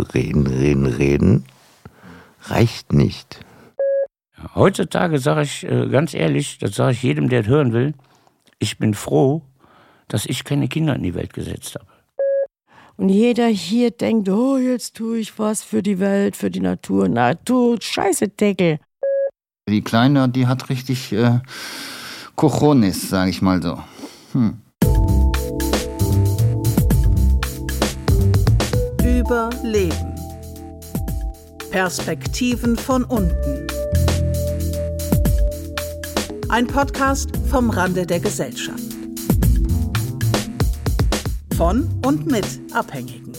reden, reden, reden reicht nicht. Heutzutage sage ich äh, ganz ehrlich, das sage ich jedem, der es hören will, ich bin froh, dass ich keine Kinder in die Welt gesetzt habe. Und jeder hier denkt, oh, jetzt tue ich was für die Welt, für die Natur. Na, du Scheiße, Deckel. Die Kleine, die hat richtig äh, Cojones, sage ich mal so. Hm. Überleben. Perspektiven von unten. Ein Podcast vom Rande der Gesellschaft. Von und mit Abhängigen.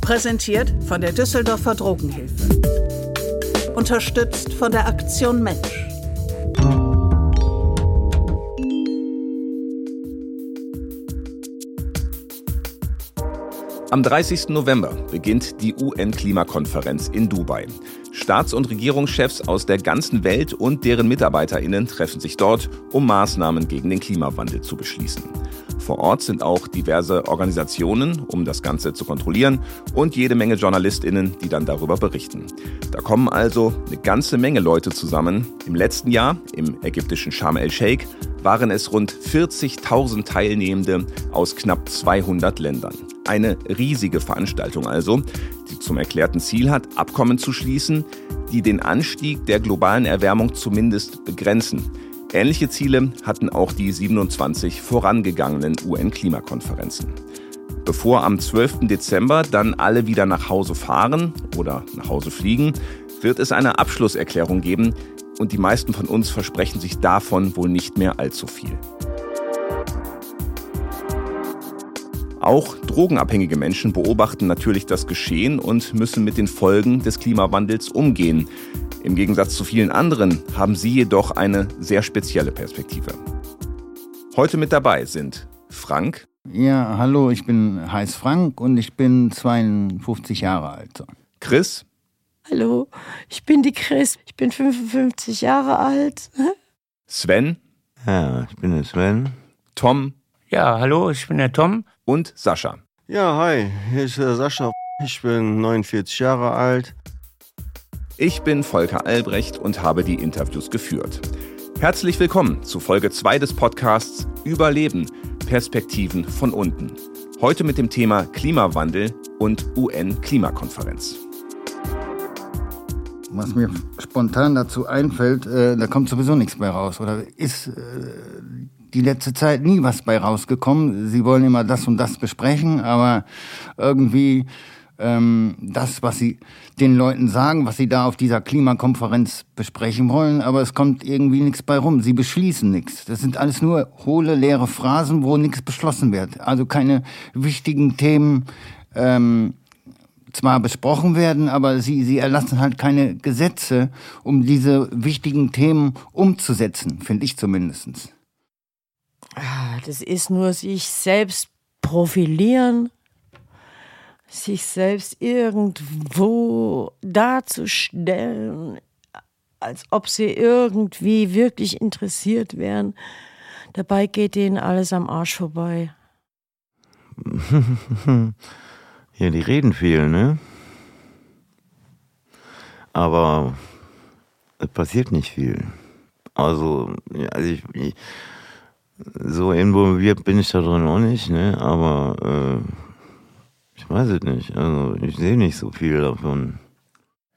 Präsentiert von der Düsseldorfer Drogenhilfe. Unterstützt von der Aktion Mensch. Am 30. November beginnt die UN-Klimakonferenz in Dubai. Staats- und Regierungschefs aus der ganzen Welt und deren Mitarbeiterinnen treffen sich dort, um Maßnahmen gegen den Klimawandel zu beschließen. Vor Ort sind auch diverse Organisationen, um das Ganze zu kontrollieren, und jede Menge Journalistinnen, die dann darüber berichten. Da kommen also eine ganze Menge Leute zusammen. Im letzten Jahr, im ägyptischen Sharm el-Sheikh, waren es rund 40.000 Teilnehmende aus knapp 200 Ländern. Eine riesige Veranstaltung also, die zum erklärten Ziel hat, Abkommen zu schließen, die den Anstieg der globalen Erwärmung zumindest begrenzen. Ähnliche Ziele hatten auch die 27 vorangegangenen UN-Klimakonferenzen. Bevor am 12. Dezember dann alle wieder nach Hause fahren oder nach Hause fliegen, wird es eine Abschlusserklärung geben und die meisten von uns versprechen sich davon wohl nicht mehr allzu viel. Auch drogenabhängige Menschen beobachten natürlich das Geschehen und müssen mit den Folgen des Klimawandels umgehen. Im Gegensatz zu vielen anderen haben sie jedoch eine sehr spezielle Perspektive. Heute mit dabei sind Frank. Ja, hallo, ich bin heiß Frank und ich bin 52 Jahre alt. Chris. Hallo, ich bin die Chris, ich bin 55 Jahre alt. Sven. Ja, ich bin der Sven. Tom. Ja, hallo, ich bin der Tom. Und Sascha. Ja, hi, hier ist der Sascha. Ich bin 49 Jahre alt. Ich bin Volker Albrecht und habe die Interviews geführt. Herzlich willkommen zu Folge 2 des Podcasts Überleben, Perspektiven von unten. Heute mit dem Thema Klimawandel und UN-Klimakonferenz. Was mir spontan dazu einfällt, äh, da kommt sowieso nichts bei raus. Oder ist äh, die letzte Zeit nie was bei rausgekommen. Sie wollen immer das und das besprechen, aber irgendwie ähm, das, was sie den Leuten sagen, was sie da auf dieser Klimakonferenz besprechen wollen, aber es kommt irgendwie nichts bei rum. Sie beschließen nichts. Das sind alles nur hohle, leere Phrasen, wo nichts beschlossen wird. Also keine wichtigen Themen. Ähm, zwar besprochen werden, aber sie, sie erlassen halt keine Gesetze, um diese wichtigen Themen umzusetzen, finde ich zumindestens. Ah, das ist nur sich selbst profilieren, sich selbst irgendwo darzustellen, als ob sie irgendwie wirklich interessiert wären. Dabei geht ihnen alles am Arsch vorbei. ja, die reden viel, ne? Aber es passiert nicht viel. Also, also ich, ich so involviert bin ich da drin auch nicht, ne? Aber äh, ich weiß es nicht. Also ich sehe nicht so viel davon.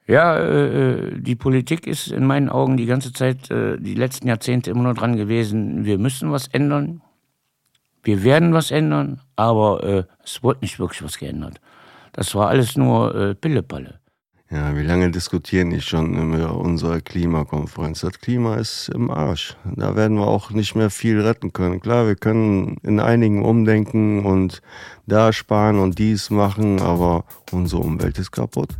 Ja, äh, die Politik ist in meinen Augen die ganze Zeit, äh, die letzten Jahrzehnte immer nur dran gewesen, wir müssen was ändern. Wir werden was ändern, aber äh, es wurde nicht wirklich was geändert. Das war alles nur äh, Pillepalle. Ja, wie lange diskutieren die schon über unsere Klimakonferenz? Das Klima ist im Arsch. Da werden wir auch nicht mehr viel retten können. Klar, wir können in einigen umdenken und da sparen und dies machen, aber unsere Umwelt ist kaputt.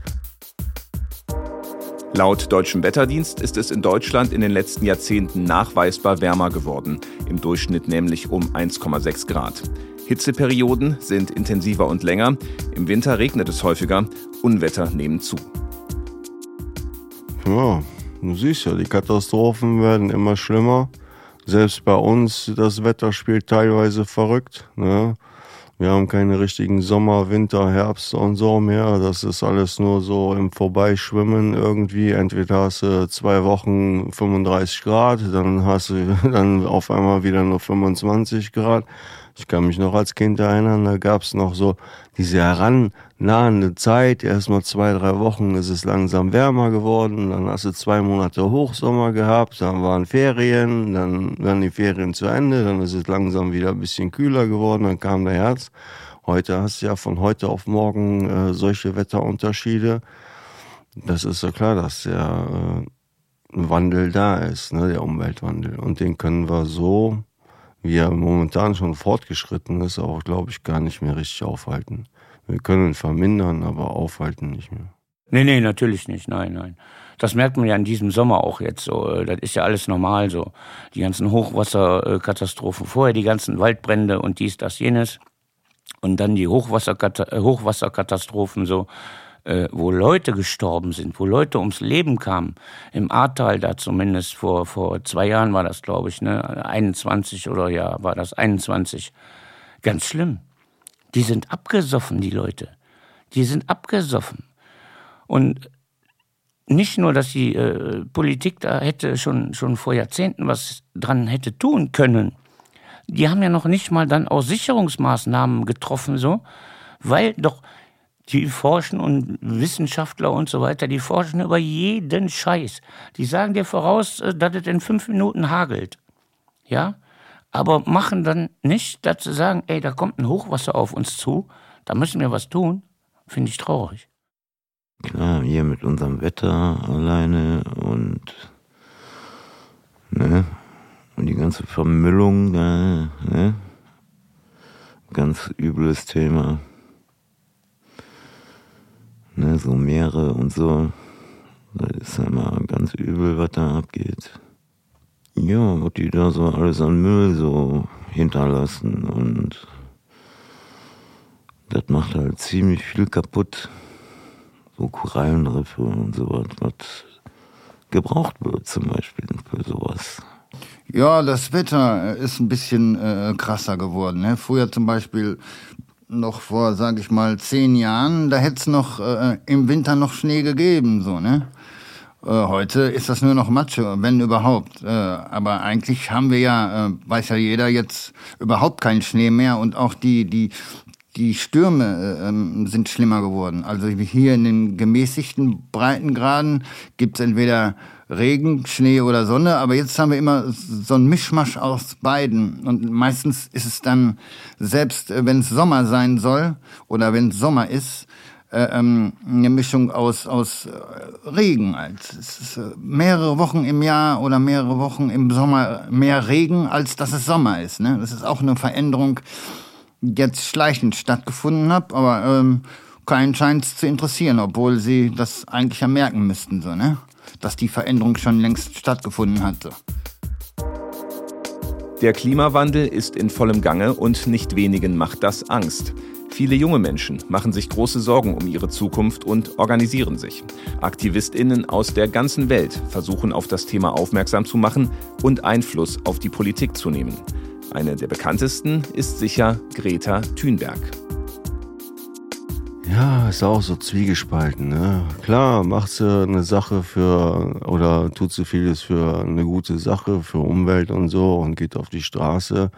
Laut Deutschem Wetterdienst ist es in Deutschland in den letzten Jahrzehnten nachweisbar wärmer geworden, im Durchschnitt nämlich um 1,6 Grad. Hitzeperioden sind intensiver und länger, im Winter regnet es häufiger, Unwetter nehmen zu. Ja, du siehst ja, die Katastrophen werden immer schlimmer. Selbst bei uns, das Wetter spielt teilweise verrückt. Ne? Wir haben keine richtigen Sommer, Winter, Herbst und so mehr. Das ist alles nur so im Vorbeischwimmen irgendwie. Entweder hast du zwei Wochen 35 Grad, dann hast du dann auf einmal wieder nur 25 Grad. Ich kann mich noch als Kind erinnern, da gab es noch so diese herannahende Zeit. Erstmal zwei, drei Wochen ist es langsam wärmer geworden. Dann hast du zwei Monate Hochsommer gehabt, dann waren Ferien, dann waren die Ferien zu Ende, dann ist es langsam wieder ein bisschen kühler geworden, dann kam der Herbst. Heute hast du ja von heute auf morgen äh, solche Wetterunterschiede. Das ist so klar, dass der äh, Wandel da ist, ne, der Umweltwandel. Und den können wir so wie er momentan schon fortgeschritten ist, auch, glaube ich, gar nicht mehr richtig aufhalten. Wir können vermindern, aber aufhalten nicht mehr. Nee, nee, natürlich nicht. Nein, nein. Das merkt man ja in diesem Sommer auch jetzt so. Äh, das ist ja alles normal so. Die ganzen Hochwasserkatastrophen vorher, die ganzen Waldbrände und dies, das, jenes. Und dann die äh, Hochwasserkatastrophen so äh, wo Leute gestorben sind, wo Leute ums Leben kamen. Im Ahrtal da zumindest vor, vor zwei Jahren war das, glaube ich, ne? 21 oder ja, war das 21. Ganz schlimm. Die sind abgesoffen, die Leute. Die sind abgesoffen. Und nicht nur, dass die äh, Politik da hätte schon, schon vor Jahrzehnten was dran hätte tun können. Die haben ja noch nicht mal dann auch Sicherungsmaßnahmen getroffen, so, weil doch die forschen und Wissenschaftler und so weiter, die forschen über jeden Scheiß. Die sagen dir voraus, äh, dass es in fünf Minuten hagelt. Ja? Aber machen dann nicht, dass sie sagen, ey, da kommt ein Hochwasser auf uns zu, da müssen wir was tun. Finde ich traurig. Klar, hier mit unserem Wetter alleine und, ne? Und die ganze Vermüllung, ne? Ganz übles Thema ne, so Meere und so. Das ist ja immer ganz übel, was da abgeht. Ja, was die da so alles an Müll so hinterlassen und das macht halt ziemlich viel kaputt. So Korallenriffe und sowas, was gebraucht wird zum Beispiel für sowas. Ja, das Wetter ist ein bisschen äh, krasser geworden. Ne? Früher zum Beispiel noch vor, sag ich mal, zehn Jahren, da hätte es noch äh, im Winter noch Schnee gegeben, so, ne? Äh, heute ist das nur noch Matsche, wenn überhaupt. Äh, aber eigentlich haben wir ja, äh, weiß ja jeder, jetzt überhaupt keinen Schnee mehr und auch die, die, die Stürme äh, ähm, sind schlimmer geworden. Also hier in den gemäßigten Breitengraden gibt's entweder Regen, Schnee oder Sonne, aber jetzt haben wir immer so ein Mischmasch aus beiden. Und meistens ist es dann, selbst äh, wenn es Sommer sein soll oder wenn es Sommer ist, äh, ähm, eine Mischung aus, aus äh, Regen. Ist mehrere Wochen im Jahr oder mehrere Wochen im Sommer mehr Regen, als dass es Sommer ist. Ne? Das ist auch eine Veränderung, die jetzt schleichend stattgefunden hat, aber ähm, keinen scheint es zu interessieren, obwohl sie das eigentlich ja merken müssten. So, ne? dass die Veränderung schon längst stattgefunden hatte. Der Klimawandel ist in vollem Gange und nicht wenigen macht das Angst. Viele junge Menschen machen sich große Sorgen um ihre Zukunft und organisieren sich. Aktivistinnen aus der ganzen Welt versuchen auf das Thema aufmerksam zu machen und Einfluss auf die Politik zu nehmen. Eine der bekanntesten ist sicher Greta Thunberg. Ja, ist auch so zwiegespalten. Ne? Klar, macht sie eine Sache für oder tut sie vieles für eine gute Sache, für Umwelt und so und geht auf die Straße.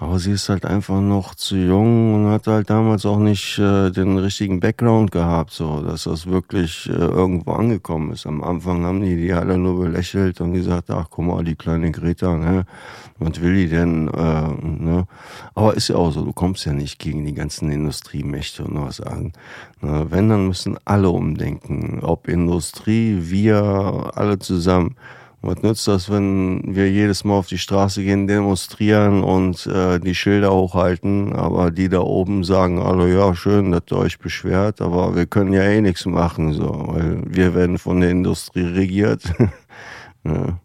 Aber sie ist halt einfach noch zu jung und hat halt damals auch nicht äh, den richtigen Background gehabt, so dass das wirklich äh, irgendwo angekommen ist. Am Anfang haben die die alle nur belächelt und gesagt, ach guck mal, die kleine Greta, ne? Was will die denn? Äh, ne? Aber ist ja auch so, du kommst ja nicht gegen die ganzen Industriemächte und was an. Ne? Wenn, dann müssen alle umdenken. Ob Industrie, wir, alle zusammen. Was nützt das, wenn wir jedes Mal auf die Straße gehen, demonstrieren und äh, die Schilder hochhalten, aber die da oben sagen, also ja, schön, dass ihr euch beschwert, aber wir können ja eh nichts machen, so, weil wir werden von der Industrie regiert. ja.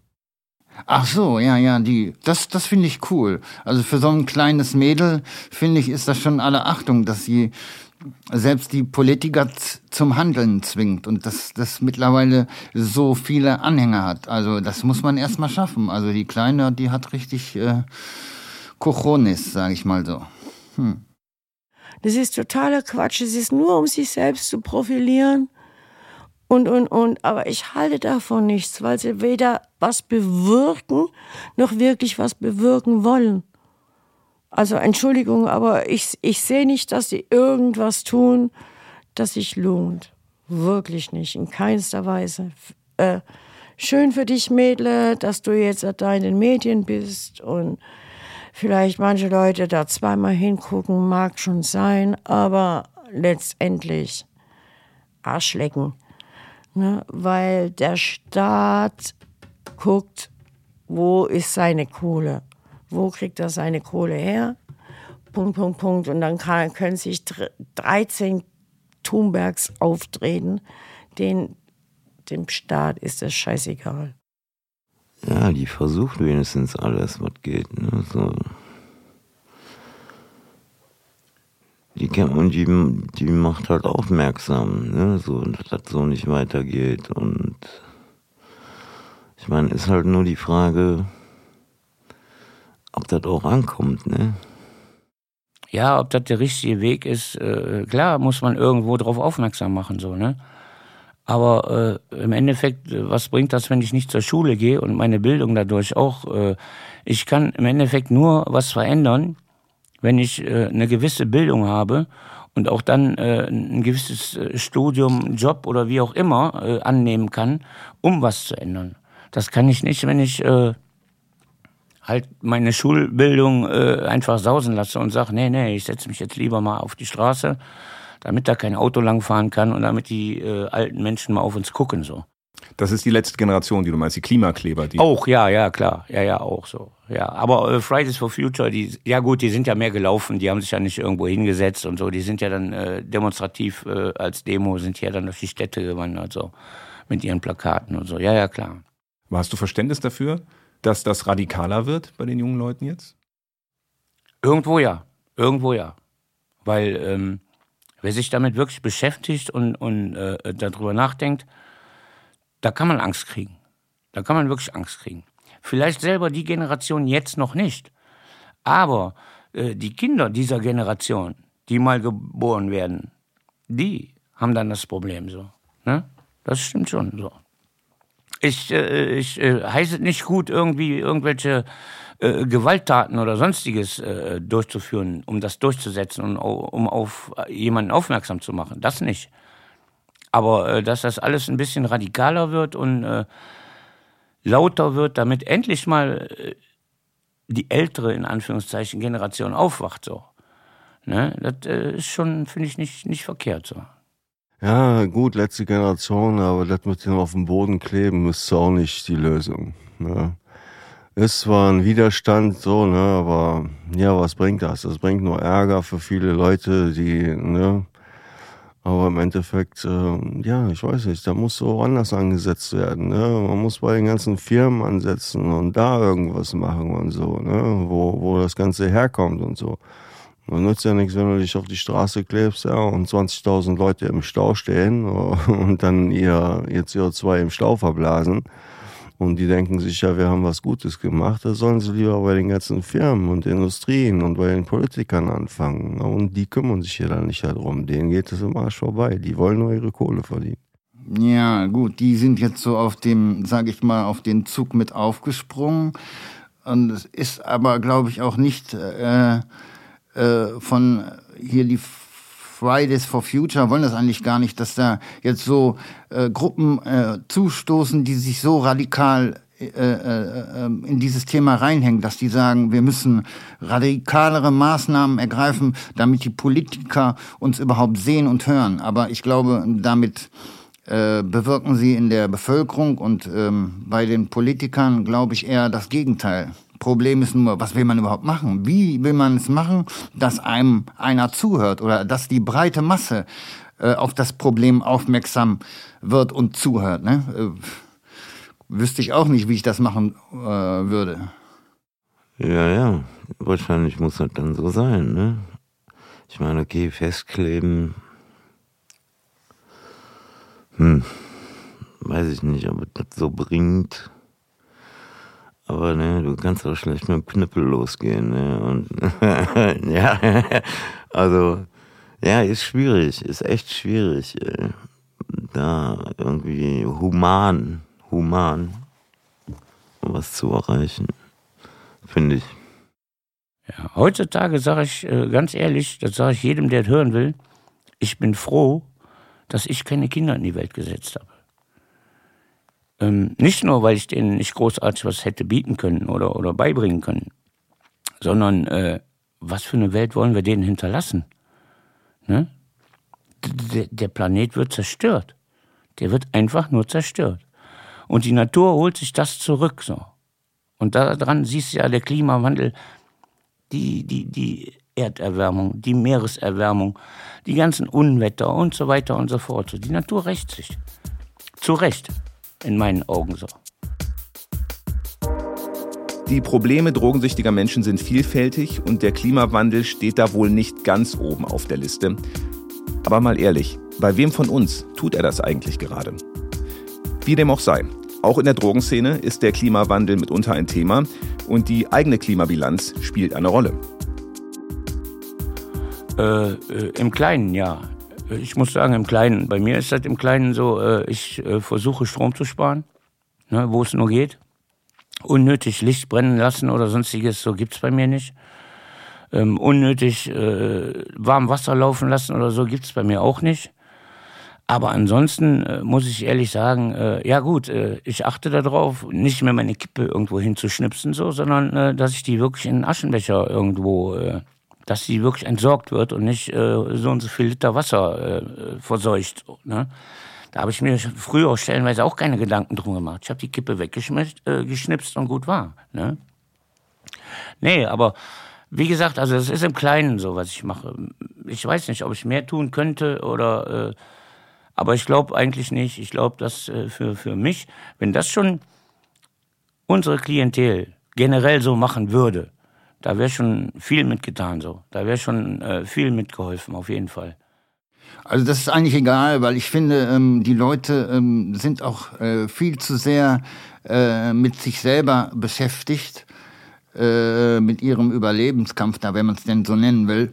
Ach so, ja, ja, die, das, das finde ich cool. Also für so ein kleines Mädel, finde ich, ist das schon alle Achtung, dass sie selbst die Politiker zum Handeln zwingt und dass das mittlerweile so viele Anhänger hat. Also das muss man erstmal schaffen. Also die Kleine, die hat richtig äh, Cojones, sage ich mal so. Hm. Das ist totaler Quatsch. Es ist nur, um sich selbst zu profilieren. Und, und, und. Aber ich halte davon nichts, weil sie weder was bewirken, noch wirklich was bewirken wollen. Also Entschuldigung, aber ich, ich sehe nicht, dass sie irgendwas tun, das sich lohnt. Wirklich nicht, in keinster Weise. Äh, schön für dich, Mädle, dass du jetzt da in den Medien bist und vielleicht manche Leute da zweimal hingucken, mag schon sein, aber letztendlich Arschlecken. Ne? Weil der Staat guckt, wo ist seine Kohle? Wo kriegt er seine Kohle her? Punkt, Punkt, Punkt. Und dann kann, können sich 13 Thunbergs auftreten. Den, dem Staat ist das scheißegal. Ja, die versucht wenigstens alles, was geht. Ne? So. Die, und die, die macht halt aufmerksam, ne? so, dass das so nicht weitergeht. Und ich meine, ist halt nur die Frage, ob das auch ankommt, ne? Ja, ob das der richtige Weg ist, äh, klar, muss man irgendwo drauf aufmerksam machen, so, ne? Aber äh, im Endeffekt, äh, was bringt das, wenn ich nicht zur Schule gehe und meine Bildung dadurch auch? Äh, ich kann im Endeffekt nur was verändern, wenn ich äh, eine gewisse Bildung habe und auch dann äh, ein gewisses äh, Studium, Job oder wie auch immer äh, annehmen kann, um was zu ändern. Das kann ich nicht, wenn ich äh, halt meine Schulbildung äh, einfach sausen lasse und sage, nee, nee, ich setze mich jetzt lieber mal auf die Straße, damit da kein Auto langfahren kann und damit die äh, alten Menschen mal auf uns gucken so. Das ist die letzte Generation, die du meinst, die Klimakleber. Die auch, ja, ja, klar. Ja, ja, auch so. Ja, aber äh, Fridays for Future, die, ja gut, die sind ja mehr gelaufen, die haben sich ja nicht irgendwo hingesetzt und so. Die sind ja dann äh, demonstrativ äh, als Demo, sind ja dann durch die Städte gewandert, so. Mit ihren Plakaten und so. Ja, ja, klar. Hast du Verständnis dafür, dass das radikaler wird bei den jungen Leuten jetzt? Irgendwo ja. Irgendwo ja. Weil ähm, wer sich damit wirklich beschäftigt und, und äh, darüber nachdenkt, da kann man Angst kriegen. Da kann man wirklich Angst kriegen. Vielleicht selber die Generation jetzt noch nicht. Aber äh, die Kinder dieser Generation, die mal geboren werden, die haben dann das Problem so. Ne? Das stimmt schon so. Ich, äh, ich äh, heiße nicht gut, irgendwie irgendwelche äh, Gewalttaten oder sonstiges äh, durchzuführen, um das durchzusetzen und um auf jemanden aufmerksam zu machen. Das nicht. Aber äh, dass das alles ein bisschen radikaler wird und äh, lauter wird, damit endlich mal äh, die ältere, in Anführungszeichen, Generation aufwacht, so. Ne? Das äh, ist schon, finde ich, nicht, nicht verkehrt so. Ja, gut, letzte Generation, aber das mit dem auf dem Boden kleben ist auch nicht die Lösung. Ne? Ist zwar ein Widerstand so, ne, aber ja, was bringt das? Das bringt nur Ärger für viele Leute, die, ne, aber im Endeffekt, äh, ja, ich weiß nicht, da muss so anders angesetzt werden. Ne? Man muss bei den ganzen Firmen ansetzen und da irgendwas machen und so, ne? wo, wo das Ganze herkommt und so. Man nützt ja nichts, wenn du dich auf die Straße klebst ja, und 20.000 Leute im Stau stehen und dann ihr, ihr CO2 im Stau verblasen. Und die denken sich ja, wir haben was Gutes gemacht. Da sollen sie lieber bei den ganzen Firmen und Industrien und bei den Politikern anfangen. Und die kümmern sich ja dann nicht darum. Denen geht es im Arsch vorbei. Die wollen nur ihre Kohle verdienen. Ja, gut, die sind jetzt so auf dem, sag ich mal, auf den Zug mit aufgesprungen. Und es ist aber, glaube ich, auch nicht äh, äh, von hier die Fridays for Future wollen das eigentlich gar nicht, dass da jetzt so äh, Gruppen äh, zustoßen, die sich so radikal äh, äh, ähm, in dieses Thema reinhängen, dass die sagen, wir müssen radikalere Maßnahmen ergreifen, damit die Politiker uns überhaupt sehen und hören. Aber ich glaube, damit äh, bewirken sie in der Bevölkerung und ähm, bei den Politikern, glaube ich, eher das Gegenteil. Problem ist nur, was will man überhaupt machen? Wie will man es machen, dass einem einer zuhört oder dass die breite Masse äh, auf das Problem aufmerksam wird und zuhört? Ne? Äh, wüsste ich auch nicht, wie ich das machen äh, würde. Ja, ja, wahrscheinlich muss das dann so sein. Ne? Ich meine, okay, festkleben. Hm, weiß ich nicht, ob das so bringt. Aber ne, du kannst auch schlecht mit dem Knüppel losgehen. Ne? Und ja, also Ja, ist schwierig, ist echt schwierig, äh, da irgendwie human, human was zu erreichen, finde ich. Ja, heutzutage sage ich äh, ganz ehrlich, das sage ich jedem, der es hören will, ich bin froh, dass ich keine Kinder in die Welt gesetzt habe. Ähm, nicht nur, weil ich denen nicht großartig was hätte bieten können oder, oder beibringen können, sondern äh, was für eine Welt wollen wir denen hinterlassen? Ne? Der Planet wird zerstört. Der wird einfach nur zerstört. Und die Natur holt sich das zurück so. Und daran siehst du ja der Klimawandel, die, die, die Erderwärmung, die Meereserwärmung, die ganzen Unwetter und so weiter und so fort. Die Natur rächt sich. Zu Recht, in meinen Augen so. Die Probleme drogensüchtiger Menschen sind vielfältig und der Klimawandel steht da wohl nicht ganz oben auf der Liste. Aber mal ehrlich, bei wem von uns tut er das eigentlich gerade? Wie dem auch sei, auch in der Drogenszene ist der Klimawandel mitunter ein Thema und die eigene Klimabilanz spielt eine Rolle. Äh, äh, Im Kleinen, ja. Ich muss sagen, im Kleinen. Bei mir ist das im Kleinen so, äh, ich äh, versuche Strom zu sparen, ne, wo es nur geht. Unnötig Licht brennen lassen oder sonstiges, so gibt es bei mir nicht. Ähm, unnötig äh, warm Wasser laufen lassen oder so gibt es bei mir auch nicht. Aber ansonsten äh, muss ich ehrlich sagen, äh, ja gut, äh, ich achte darauf, nicht mehr meine Kippe irgendwo hinzuschnipsen, so, sondern äh, dass ich die wirklich in einen Aschenbecher irgendwo, äh, dass sie wirklich entsorgt wird und nicht äh, so und so viel Liter Wasser äh, verseucht. Ne? Da habe ich mir früher stellenweise auch keine Gedanken drum gemacht. Ich habe die Kippe weggeschnipst äh, und gut war. Ne? Nee, aber wie gesagt, also es ist im Kleinen so, was ich mache. Ich weiß nicht, ob ich mehr tun könnte oder äh, aber ich glaube eigentlich nicht. Ich glaube, dass äh, für, für mich, wenn das schon unsere Klientel generell so machen würde, da wäre schon viel mitgetan so. Da wäre schon äh, viel mitgeholfen, auf jeden Fall. Also das ist eigentlich egal, weil ich finde, ähm, die Leute ähm, sind auch äh, viel zu sehr äh, mit sich selber beschäftigt, äh, mit ihrem Überlebenskampf, da wenn man es denn so nennen will,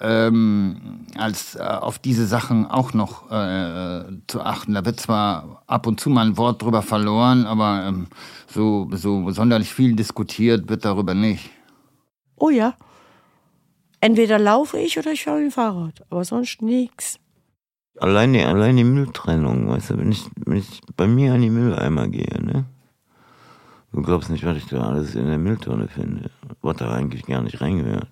ähm, als äh, auf diese Sachen auch noch äh, zu achten. Da wird zwar ab und zu mal ein Wort drüber verloren, aber ähm, so, so sonderlich viel diskutiert wird darüber nicht. Oh ja. Entweder laufe ich oder ich fahre mit dem Fahrrad, aber sonst nichts. Allein die, allein die Mülltrennung, weißt du, wenn ich, wenn ich bei mir an die Mülleimer gehe, ne? Du glaubst nicht, was ich da alles in der Mülltonne finde, was da eigentlich gar nicht reingehört.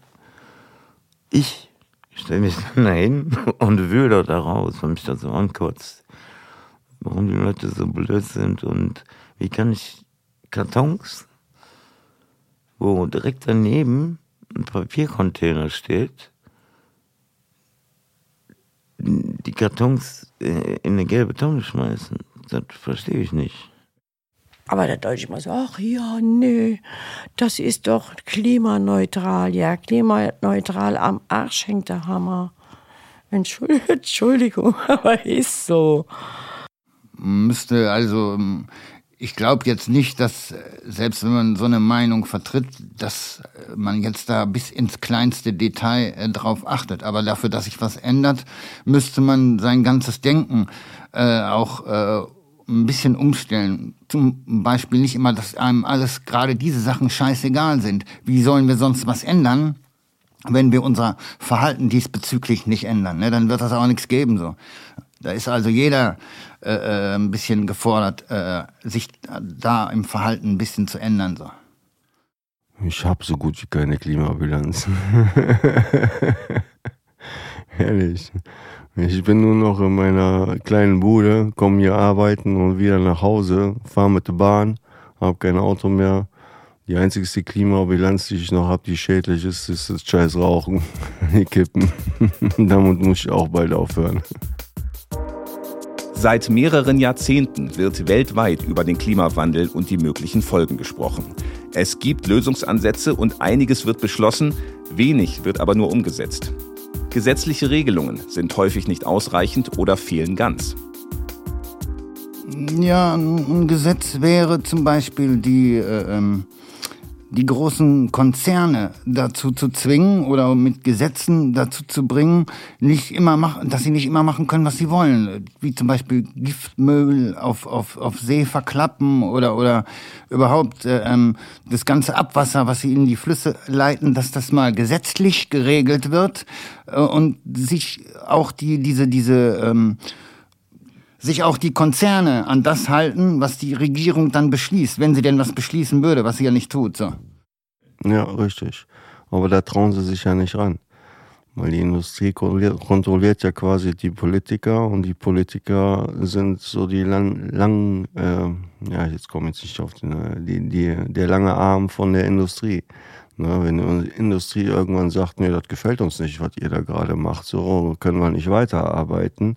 Ich stelle mich dann dahin und wühle da raus, weil mich das so ankotzt. Warum die Leute so blöd sind und wie kann ich Kartons, wo direkt daneben ein Papiercontainer steht, die Kartons in eine gelbe Tonne schmeißen. Das verstehe ich nicht. Aber der Deutsche immer so, ach ja, nee, das ist doch klimaneutral. Ja, klimaneutral am Arsch hängt der Hammer. Entschuldigung, aber ist so. Müsste also, ähm, ich glaube jetzt nicht, dass selbst wenn man so eine Meinung vertritt, dass man jetzt da bis ins kleinste Detail äh, drauf achtet. Aber dafür, dass sich was ändert, müsste man sein ganzes Denken äh, auch äh, ein bisschen umstellen. Zum Beispiel nicht immer, dass einem alles gerade diese Sachen scheißegal sind. Wie sollen wir sonst was ändern, wenn wir unser Verhalten diesbezüglich nicht ändern? Ne? Dann wird das auch nichts geben. So. Da ist also jeder äh, äh ein bisschen gefordert, äh, sich da im Verhalten ein bisschen zu ändern. So. Ich habe so gut wie keine Klimabilanz. Ehrlich. Ich bin nur noch in meiner kleinen Bude, komme hier arbeiten und wieder nach Hause, fahre mit der Bahn, habe kein Auto mehr. Die einzigste Klimabilanz, die ich noch habe, die schädlich ist, ist das scheiß Rauchen, die Kippen. Damit muss ich auch bald aufhören. Seit mehreren Jahrzehnten wird weltweit über den Klimawandel und die möglichen Folgen gesprochen. Es gibt Lösungsansätze und einiges wird beschlossen, wenig wird aber nur umgesetzt. Gesetzliche Regelungen sind häufig nicht ausreichend oder fehlen ganz. Ja, ein Gesetz wäre zum Beispiel die, äh, ähm, die großen Konzerne dazu zu zwingen oder mit Gesetzen dazu zu bringen, nicht immer machen, dass sie nicht immer machen können, was sie wollen. Wie zum Beispiel Giftmüll auf, auf, auf See verklappen oder, oder überhaupt äh, ähm, das ganze Abwasser, was sie in die Flüsse leiten, dass das mal gesetzlich geregelt wird äh, und sich auch die, diese, diese, ähm, sich auch die Konzerne an das halten, was die Regierung dann beschließt, wenn sie denn was beschließen würde, was sie ja nicht tut. So. Ja, richtig. Aber da trauen sie sich ja nicht ran. Weil die Industrie kontrolliert ja quasi die Politiker und die Politiker sind so die lang, lang äh, ja, jetzt komme ich nicht auf den, äh, die, die, der lange Arm von der Industrie. Ne, wenn die Industrie irgendwann sagt, nee, das gefällt uns nicht, was ihr da gerade macht, so können wir nicht weiterarbeiten,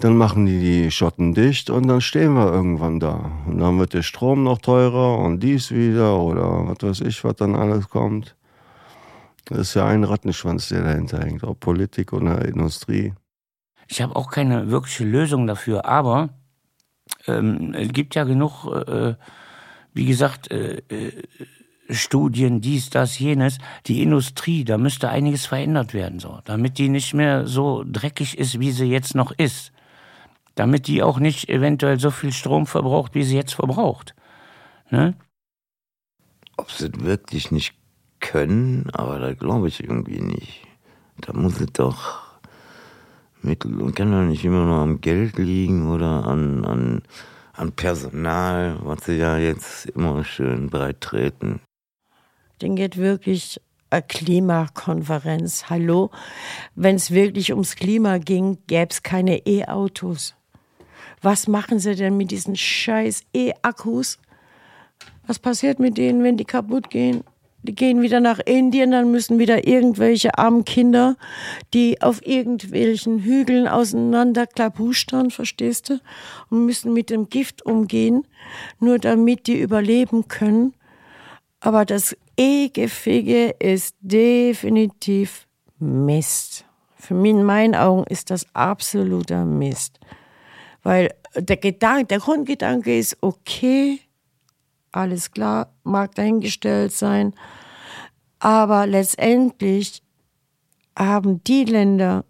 dann machen die die Schotten dicht und dann stehen wir irgendwann da. Und dann wird der Strom noch teurer und dies wieder oder was weiß ich, was dann alles kommt. Das ist ja ein Rattenschwanz, der dahinter hängt, ob Politik oder Industrie. Ich habe auch keine wirkliche Lösung dafür, aber ähm, es gibt ja genug, äh, wie gesagt, äh, äh, Studien, dies, das, jenes. Die Industrie, da müsste einiges verändert werden, so, damit die nicht mehr so dreckig ist, wie sie jetzt noch ist damit die auch nicht eventuell so viel Strom verbraucht, wie sie jetzt verbraucht. Ne? Ob sie es wirklich nicht können, aber da glaube ich irgendwie nicht. Da muss es doch Mittel und kann doch nicht immer nur am Geld liegen oder an, an, an Personal, was sie ja jetzt immer schön breit treten. Den geht wirklich eine Klimakonferenz. Hallo? Wenn es wirklich ums Klima ging, gäbe es keine E-Autos. Was machen sie denn mit diesen scheiß E-Akkus? Was passiert mit denen, wenn die kaputt gehen? Die gehen wieder nach Indien, dann müssen wieder irgendwelche armen Kinder, die auf irgendwelchen Hügeln auseinander klapustern, verstehst du? Und müssen mit dem Gift umgehen, nur damit die überleben können. Aber das E-Gefige ist definitiv Mist. Für mich in meinen Augen ist das absoluter Mist. Weil der Gedanke, der Grundgedanke ist, okay, alles klar, mag dahingestellt sein. Aber letztendlich haben die Länder,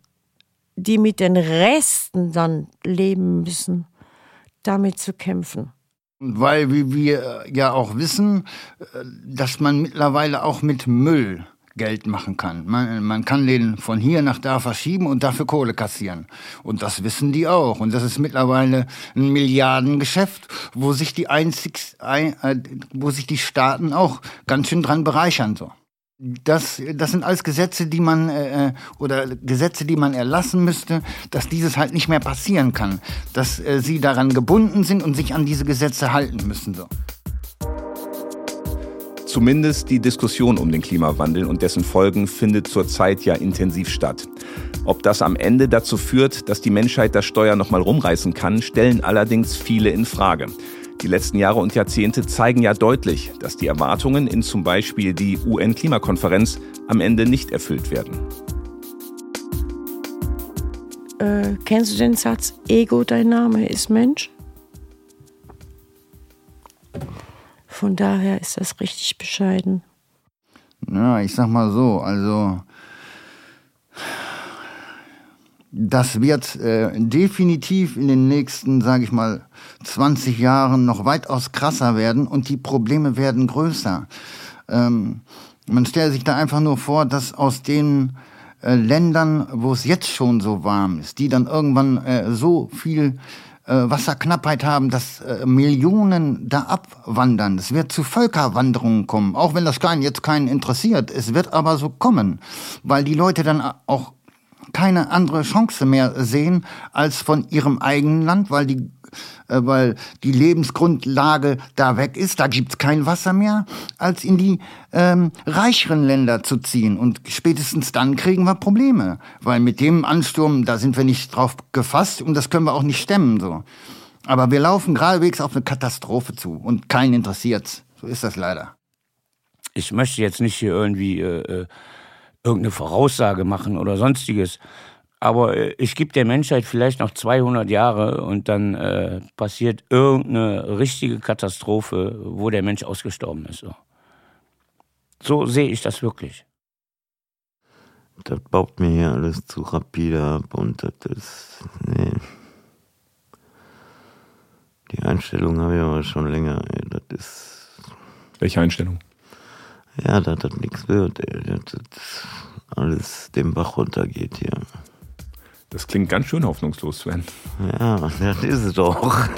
die mit den Resten dann leben müssen, damit zu kämpfen. Weil wie wir ja auch wissen, äh, dass man mittlerweile auch mit Müll Geld machen kann. Man, man kann den von hier nach da verschieben und dafür Kohle kassieren. Und das wissen die auch. Und das ist mittlerweile ein Milliardengeschäft, wo sich die einzig, ein, äh, wo sich die Staaten auch ganz schön dran bereichern so. Das, das sind alles Gesetze, die man äh, äh, oder Gesetze, die man erlassen müsste, dass dieses halt nicht mehr passieren kann, dass äh, sie daran gebunden sind und sich an diese Gesetze halten müssen so. Zumindest die Diskussion um den Klimawandel und dessen Folgen findet zurzeit ja intensiv statt. Ob das am Ende dazu führt, dass die Menschheit das Steuer nochmal rumreißen kann, stellen allerdings viele in Frage. Die letzten Jahre und Jahrzehnte zeigen ja deutlich, dass die Erwartungen in zum Beispiel die UN-Klimakonferenz am Ende nicht erfüllt werden. Äh, kennst du den Satz, Ego, dein Name ist Mensch? Von daher ist das richtig bescheiden. Ja, ich sag mal so, also das wird äh, definitiv in den nächsten, sage ich mal, 20 Jahren noch weitaus krasser werden und die Probleme werden größer. Ähm, man stellt sich da einfach nur vor, dass aus den äh, Ländern, wo es jetzt schon so warm ist, die dann irgendwann äh, so viel Wasserknappheit haben, dass äh, Millionen da abwandern. Es wird zu Völkerwanderungen kommen, auch wenn das keinen, jetzt keinen interessiert. Es wird aber so kommen, weil die Leute dann auch keine andere Chance mehr sehen als von ihrem eigenen Land, weil die äh, weil die Lebensgrundlage da weg ist, da gibt's kein Wasser mehr, als in die ähm, reicheren Länder zu ziehen. Und spätestens dann kriegen wir Probleme, weil mit dem Ansturm, da sind wir nicht drauf gefasst und das können wir auch nicht stemmen. So. Aber wir laufen geradewegs auf eine Katastrophe zu und keinen interessiert's. So ist das leider. Ich möchte jetzt nicht hier irgendwie äh, äh irgendeine Voraussage machen oder sonstiges. Aber äh, ich gebe der Menschheit vielleicht noch 200 Jahre und dann äh, passiert irgendeine richtige Katastrophe, wo der Mensch ausgestorben ist. So. So sehe ich das wirklich. Das baut mir hier alles zu rapide ab und das ist. Nee. Die Einstellung habe ich aber schon länger. Ey. Das ist. Welche Einstellung? Ja, dass das nichts wird, ey. Dass das alles den Bach runtergeht hier. Das klingt ganz schön hoffnungslos, Sven. Ja, das ist es doch.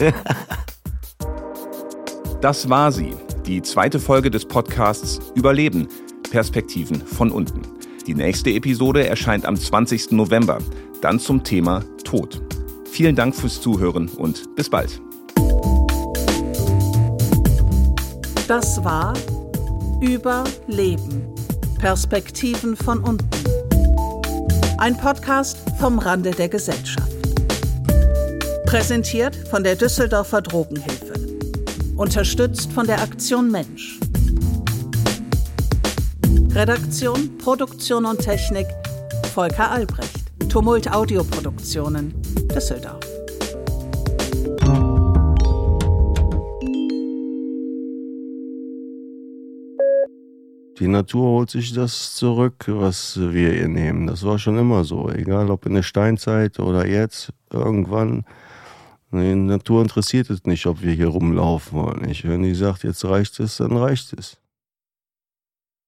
Das war sie, die zweite Folge des Podcasts Überleben, Perspektiven von unten. Die nächste Episode erscheint am 20. November, dann zum Thema Tod. Vielen Dank fürs Zuhören und bis bald. Das war Überleben, Perspektiven von unten. Ein Podcast vom Rande der Gesellschaft. Präsentiert von der Düsseldorfer Drogenhilfe. Unterstützt von der Aktion Mensch. Redaktion, Produktion und Technik Volker Albrecht. Tumult Audioproduktionen Düsseldorf. Die Natur holt sich das zurück, was wir ihr nehmen. Das war schon immer so. Egal ob in der Steinzeit oder jetzt, irgendwann. Die Natur interessiert es nicht, ob wir hier rumlaufen oder nicht. Wenn die sagt, jetzt reicht es, dann reicht es.